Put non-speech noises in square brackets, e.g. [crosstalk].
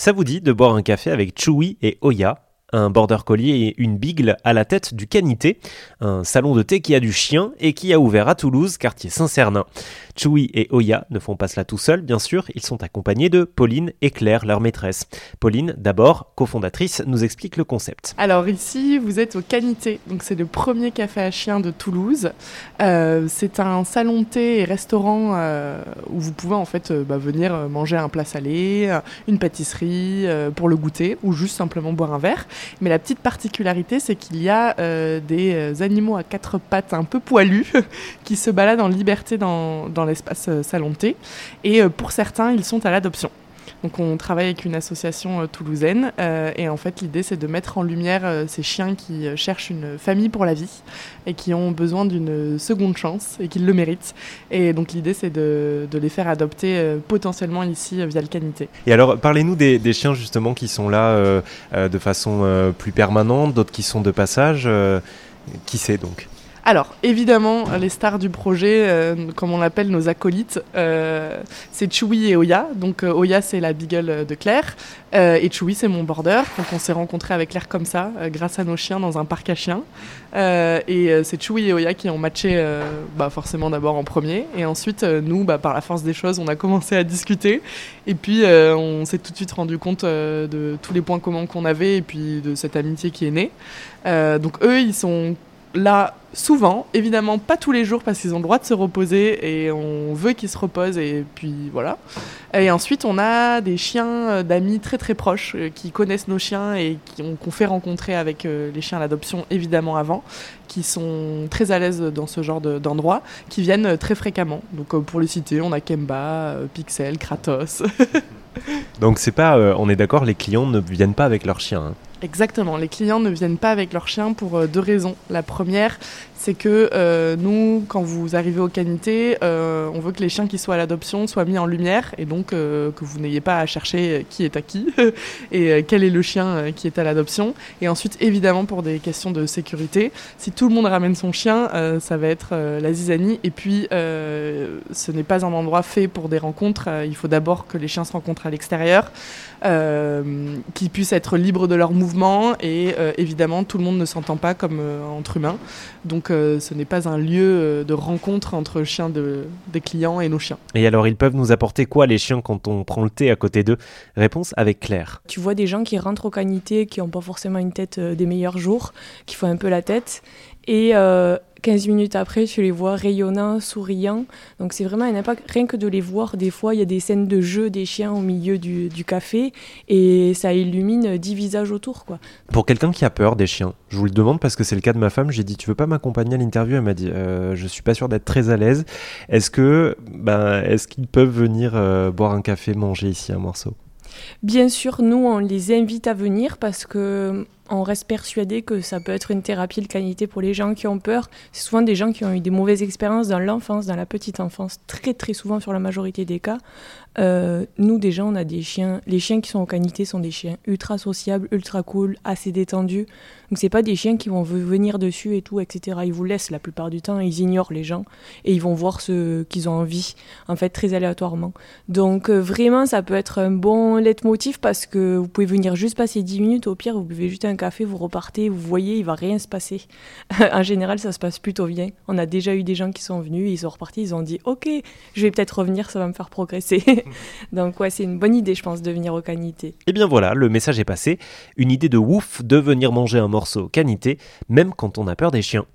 Ça vous dit de boire un café avec Chewy et Oya? Un border collier et une bigle à la tête du Canité, un salon de thé qui a du chien et qui a ouvert à Toulouse, quartier Saint-Cernin. Chewy et Oya ne font pas cela tout seuls, bien sûr, ils sont accompagnés de Pauline et Claire, leur maîtresse. Pauline, d'abord, cofondatrice, nous explique le concept. Alors ici, vous êtes au Canité, donc c'est le premier café à chien de Toulouse. Euh, c'est un salon thé et restaurant euh, où vous pouvez en fait euh, bah, venir manger un plat salé, une pâtisserie pour le goûter ou juste simplement boire un verre. Mais la petite particularité, c'est qu'il y a des animaux à quatre pattes un peu poilus [laughs] qui se baladent en liberté dans, dans l'espace euh, salon thé. Et euh, pour certains, ils sont à l'adoption. Donc on travaille avec une association euh, toulousaine et en fait l'idée c'est de mettre en lumière ces chiens qui cherchent une famille pour la vie et qui ont besoin d'une seconde chance et qui le méritent. Et donc l'idée c'est de, les faire adopter potentiellement ici via le canité. Et alors parlez-nous des, des, chiens justement qui sont là de façon plus permanente, d'autres qui sont de passage. qui c'est donc? Alors, évidemment, les stars du projet, euh, comme on l'appelle nos acolytes, euh, c'est Chewy et Oya. Donc, euh, Oya, c'est la beagle de Claire. et Chewy, c'est mon border. Donc, on s'est rencontrés avec Claire comme ça, grâce à nos chiens dans un parc à chiens. et c'est Chewy et Oya qui ont matché, bah, forcément d'abord en premier. Et ensuite, nous, bah, par la force des choses, on a commencé à discuter. Et puis, on s'est tout de suite rendu compte de tous les points communs qu'on avait et puis de cette amitié qui est née. donc, eux, ils sont là souvent, évidemment pas tous les jours parce qu'ils ont le droit de se reposer et on veut qu'ils se reposent et puis voilà. Et ensuite on a des chiens euh, d'amis très très proches euh, qui connaissent nos chiens et qu'on fait rencontrer avec euh, les chiens à l'adoption évidemment avant, qui sont très à l'aise dans ce genre d'endroit, qui viennent très fréquemment. Donc pour les citer, on a Kemba, Pixel, Kratos. [laughs] Donc c'est pas, on est d'accord, les clients ne viennent pas avec leurs chiens. Hein. Exactement, les clients ne viennent pas avec leurs chiens pour euh, deux raisons. La première, c'est que euh, nous, quand vous arrivez au Canité, euh, on veut que les chiens qui soient à l'adoption soient mis en lumière et donc que vous n'ayez pas à chercher qui est à qui [laughs] et quel est le chien qui est à l'adoption. Et ensuite, évidemment, pour des questions de sécurité, si tout le monde ramène son chien, ça va être la zizanie. Et puis, ce n'est pas un endroit fait pour des rencontres. il faut d'abord que les chiens se rencontrent à l'extérieur, qu'ils puissent être libres de leur mouvement et euh, évidemment tout le monde ne s'entend pas comme euh, entre humains. Donc euh, ce n'est pas un lieu de rencontre entre chiens de, des clients et nos chiens. Et alors ils peuvent nous apporter quoi les chiens quand on prend le thé à côté d'eux? Réponse avec Claire. Tu vois des gens qui rentrent au canité, qui n'ont pas forcément une tête des meilleurs jours, qui font un peu la tête. Et 15 minutes après, tu les vois rayonnants, souriants. Donc c'est vraiment un impact. Rien que de les voir, des fois, il y a des scènes de jeu des chiens au milieu du, café et ça illumine 10 visages autour. Quoi. Pour quelqu'un qui a peur des chiens, je vous le demande parce que c'est le cas de ma femme, j'ai dit Tu veux pas m'accompagner à l'interview? Elle m'a dit euh, Je suis pas sûr d'être très à l'aise. Est-ce que ben, est-ce qu'ils peuvent venir euh, boire un café, manger ici un morceau? Bien sûr, nous, on les invite à venir parce que on reste persuadé que ça peut être une thérapie de qualité pour les gens qui ont peur. C'est souvent des gens qui ont eu des mauvaises expériences dans l'enfance, dans la petite enfance, très très souvent sur la majorité des cas. Euh, nous déjà, on a des chiens. Les chiens qui sont en qualité sont des chiens ultra sociables, ultra cool, assez détendus. Donc c'est pas des chiens qui vont venir dessus et tout, etc. Ils vous laissent la plupart du temps, ils ignorent les gens et ils vont voir ce qu'ils ont envie, en fait très aléatoirement. Donc euh, vraiment, ça peut être un bon leitmotiv parce que vous pouvez venir juste passer 10 minutes. Au pire, vous buvez juste un café, vous repartez, vous voyez, il va rien se passer. [laughs] en général, ça se passe plutôt bien. On a déjà eu des gens qui sont venus, ils sont repartis, ils ont dit ok, je vais peut-être revenir, ça va me faire progresser. [laughs] Donc ouais, c'est une bonne idée, je pense, de venir au Canité. Et eh bien voilà, le message est passé. Une idée de ouf de venir manger un morceau Canité, même quand on a peur des chiens.